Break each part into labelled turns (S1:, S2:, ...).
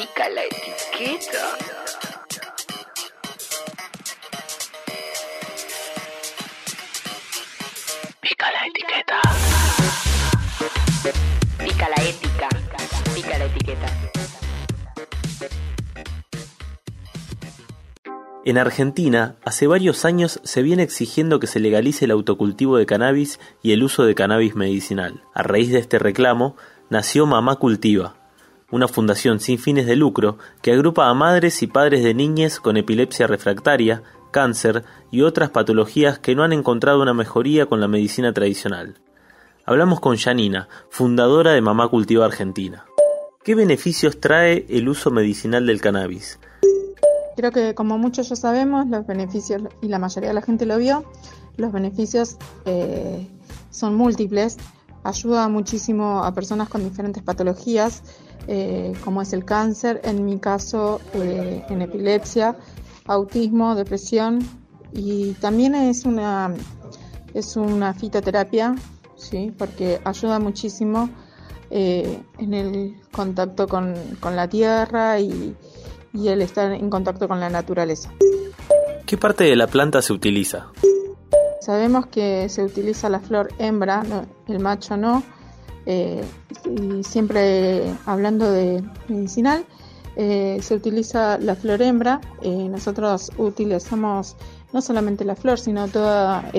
S1: Pica la etiqueta. Pica la etiqueta. Pica la ética. Pica la etiqueta.
S2: En Argentina, hace varios años se viene exigiendo que se legalice el autocultivo de cannabis y el uso de cannabis medicinal. A raíz de este reclamo, nació Mamá Cultiva, una fundación sin fines de lucro que agrupa a madres y padres de niñas con epilepsia refractaria, cáncer y otras patologías que no han encontrado una mejoría con la medicina tradicional. Hablamos con Janina, fundadora de Mamá Cultiva Argentina. ¿Qué beneficios trae el uso medicinal del cannabis?
S3: Creo que como muchos ya sabemos, los beneficios, y la mayoría de la gente lo vio, los beneficios eh, son múltiples. Ayuda muchísimo a personas con diferentes patologías, eh, como es el cáncer, en mi caso eh, en epilepsia, autismo, depresión y también es una, es una fitoterapia, ¿sí? porque ayuda muchísimo en el contacto con, con la tierra y, y el estar en contacto con la naturaleza.
S2: ¿Qué parte de la planta se utiliza?
S3: Sabemos que se utiliza la flor hembra, el macho no. Eh, y siempre hablando de medicinal, eh, se utiliza la flor hembra. Eh, nosotros utilizamos no solamente la flor, sino toda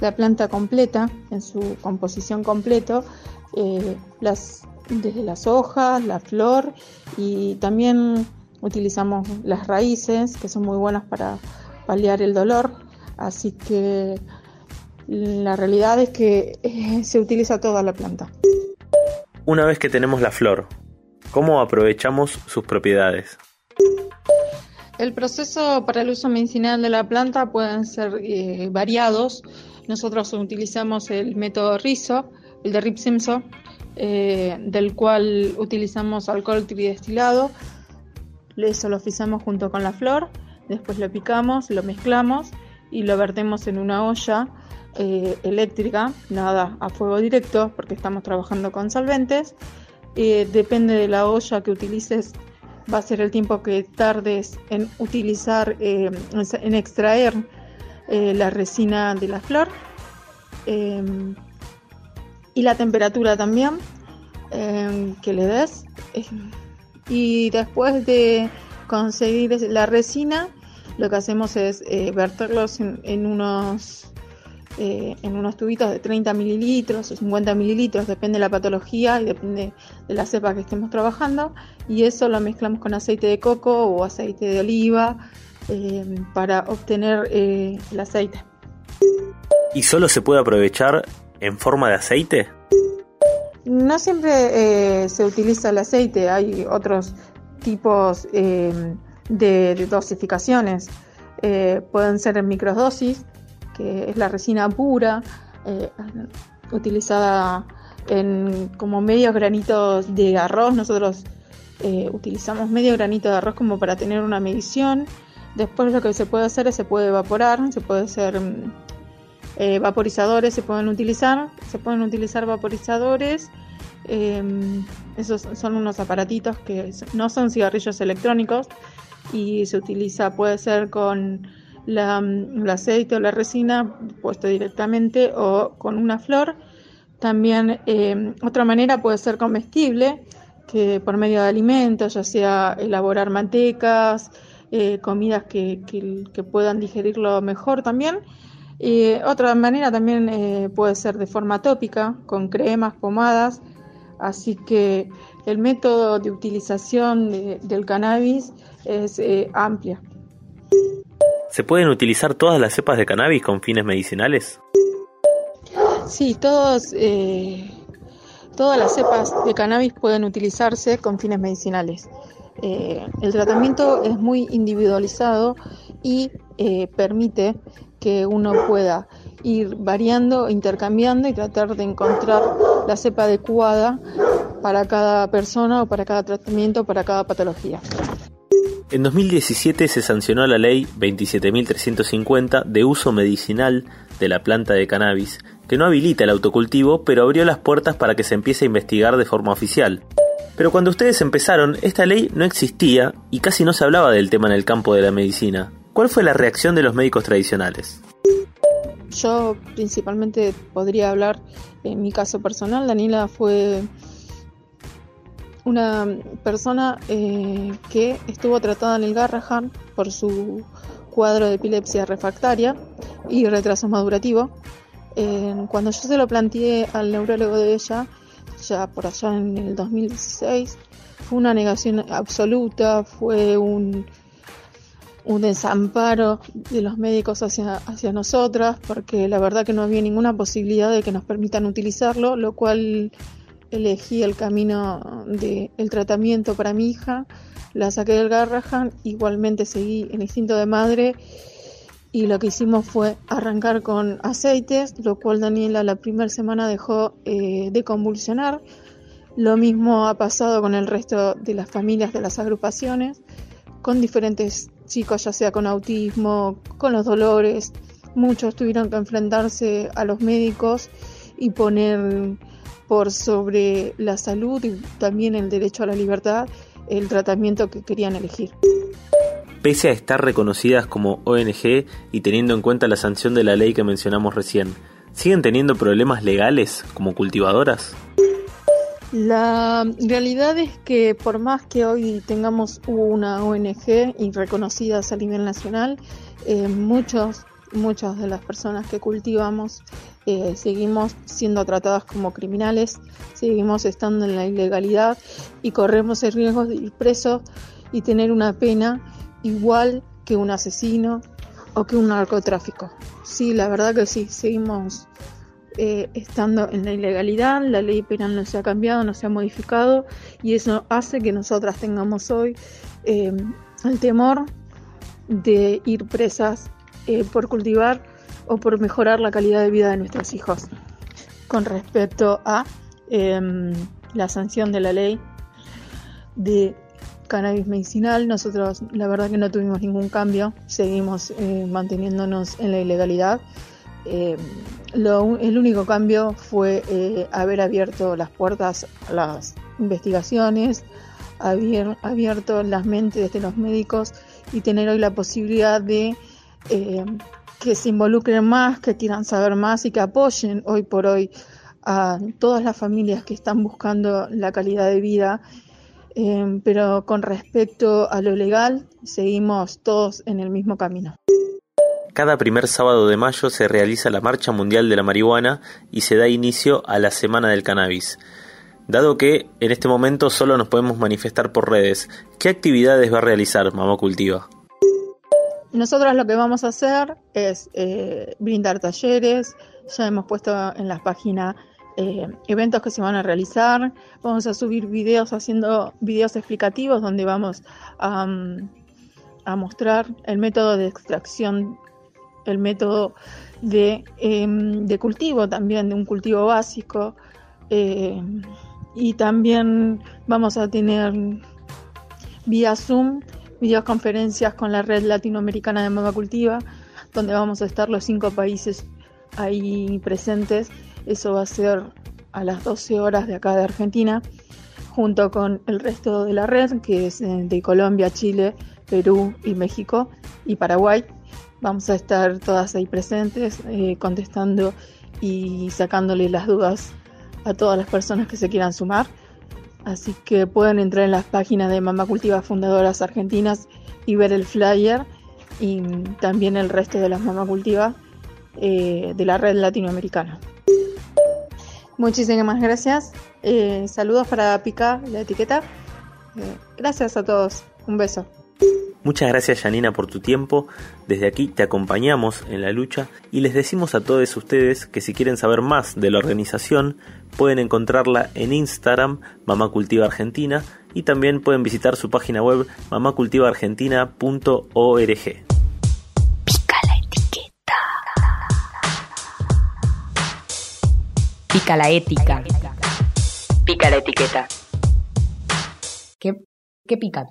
S3: la planta completa, en su composición completo, desde las hojas, la flor y también utilizamos las raíces que son muy buenas para paliar el dolor. Así que la realidad es que eh, se utiliza toda la planta.
S2: Una vez que tenemos la flor, ¿cómo aprovechamos sus propiedades?
S3: El proceso para el uso medicinal de la planta pueden ser eh, variados. Nosotros utilizamos el método RIZO, el de Rip Simpson, eh, del cual utilizamos alcohol tridestilado. Eso lo fizamos junto con la flor, después lo picamos, lo mezclamos y lo vertemos en una olla eh, eléctrica, nada a fuego directo porque estamos trabajando con solventes. Eh, depende de la olla que utilices, va a ser el tiempo que tardes en utilizar, en extraer la resina de la flor y la temperatura también que le des. Y después de conseguir la resina, lo que hacemos es eh, verterlos en, unos eh, en unos tubitos de 30 mililitros o 50 mililitros, depende de la patología y depende de la cepa que estemos trabajando. Y eso lo mezclamos con aceite de coco o aceite de oliva em, para obtener eh, el aceite.
S2: ¿Y solo se puede aprovechar en forma de aceite?
S3: No siempre eh, se utiliza el aceite, hay otros tipos eh, de, dosificaciones. Eh, pueden ser en microdosis, que es la resina pura, utilizada en como medios granitos de arroz. Nosotros utilizamos medio granito de arroz como para tener una medición. Después lo que se puede hacer es se puede evaporar, se puede hacer mm, eh, vaporizadores se pueden utilizar, se pueden utilizar vaporizadores. Esos son unos aparatitos que no son cigarrillos electrónicos y se utiliza, puede ser con la, mm, el aceite o la resina puesto directamente o con una flor. También em, otra manera puede ser comestible, que por medio de alimentos, ya sea elaborar mantecas, eh, comidas que, que puedan digerirlo mejor también. Y otra manera también eh, puede ser de forma tópica, con cremas, pomadas. Así que el método de utilización del cannabis es eh, amplia.
S2: ¿Se pueden utilizar todas las cepas de cannabis con fines medicinales?
S3: Sí, todos, eh, todas las cepas de cannabis pueden utilizarse con fines medicinales. el tratamiento es muy individualizado y permite que uno pueda ir variando, intercambiando y tratar de encontrar la cepa adecuada para cada persona o para cada tratamiento, para cada patología.
S2: En 2017 se sancionó la ley 27.350 de uso medicinal de la planta de cannabis, que no habilita el autocultivo, pero abrió las puertas para que se empiece a investigar de forma oficial. Pero cuando ustedes empezaron, esta ley no existía y casi no se hablaba del tema en el campo de la medicina. ¿Cuál fue la reacción de los médicos tradicionales?
S3: Yo principalmente podría hablar en mi caso personal. Daniela fue una persona eh, que estuvo tratada en el Garrahan por su cuadro de epilepsia refractaria y retraso madurativo. Eh, cuando yo se lo planteé al neurólogo de ella, ya por allá en el 2016, fue una negación absoluta, fue un, un desamparo de los médicos hacia, hacia nosotras, porque la verdad que no había ninguna posibilidad de que nos permitan utilizarlo, lo cual elegí el camino del tratamiento para mi hija, la saqué del Garrahan, igualmente seguí el instinto de madre y lo que hicimos fue arrancar con aceites, lo cual Daniela la primera semana dejó eh, de convulsionar. Lo mismo ha pasado con el resto de las familias de las agrupaciones, con diferentes chicos, ya sea con autismo, con los dolores. Muchos tuvieron que enfrentarse a los médicos y poner por sobre la salud y también el derecho a la libertad el tratamiento que querían elegir.
S2: Pese a estar reconocidas como ONG y teniendo en cuenta la sanción de la ley que mencionamos recién, ¿siguen teniendo problemas legales como cultivadoras?
S3: La realidad es que por más que hoy tengamos una ONG y reconocidas a nivel nacional, eh, muchos, muchas de las personas que cultivamos eh, seguimos siendo tratadas como criminales, seguimos estando en la ilegalidad y corremos el riesgo de ir presos y tener una pena igual que un asesino o que un narcotráfico. Sí, la verdad que sí, seguimos eh, estando en la ilegalidad, la ley penal no se ha cambiado, no se ha modificado y eso hace que nosotras tengamos hoy eh, el temor de ir presas por cultivar o por mejorar la calidad de vida de nuestros hijos. Con respecto a em, la sanción de la ley de cannabis medicinal, nosotros la verdad que no tuvimos ningún cambio, seguimos eh, manteniéndonos en la ilegalidad. Em, el único cambio fue eh, haber abierto las puertas a las investigaciones, haber abierto las mentes de los médicos y tener hoy la posibilidad de em, que se involucren más, que quieran saber más y que apoyen hoy por hoy a todas las familias que están buscando la calidad de vida. Eh, pero con respecto a lo legal, seguimos todos en el mismo camino.
S2: Cada primer sábado de mayo se realiza la Marcha Mundial de la Marihuana y se da inicio a la Semana del Cannabis. Dado que en este momento solo nos podemos manifestar por redes, ¿qué actividades va a realizar Mamá Cultiva?
S3: Nosotros lo que vamos a hacer es eh, brindar talleres, ya hemos puesto en la página eh, eventos que se van a realizar, vamos a subir videos haciendo videos explicativos donde vamos a, mostrar el método de extracción, el método de, em, de cultivo también, de un cultivo básico. Eh, y también vamos a tener vía Zoom videoconferencias con la red latinoamericana de Mama Cultiva, donde vamos a estar los cinco países ahí presentes. Eso va a ser a las 12 horas de acá de Argentina, junto con el resto de la red, que es eh, de Colombia, Chile, Perú y México y Paraguay. Vamos a estar todas ahí presentes, eh, contestando y sacándole las dudas a todas las personas que se quieran sumar. Así que pueden entrar en las páginas de Mamá Cultiva Fundadoras Argentinas y ver el flyer y también el resto de las Mamá Cultiva eh, de la red latinoamericana. Muchísimas gracias. Eh, saludos para Pica, la etiqueta. Eh, gracias a todos. Un beso.
S2: Muchas gracias Janina por tu tiempo, desde aquí te acompañamos en la lucha y les decimos a todos ustedes que si quieren saber más de la organización pueden encontrarla en Instagram Mamá Cultiva Argentina y también pueden visitar su página web mamacultivaargentina.org.
S1: Pica la etiqueta. Pica la ética. Pica la etiqueta.
S4: ¿Qué, qué pica?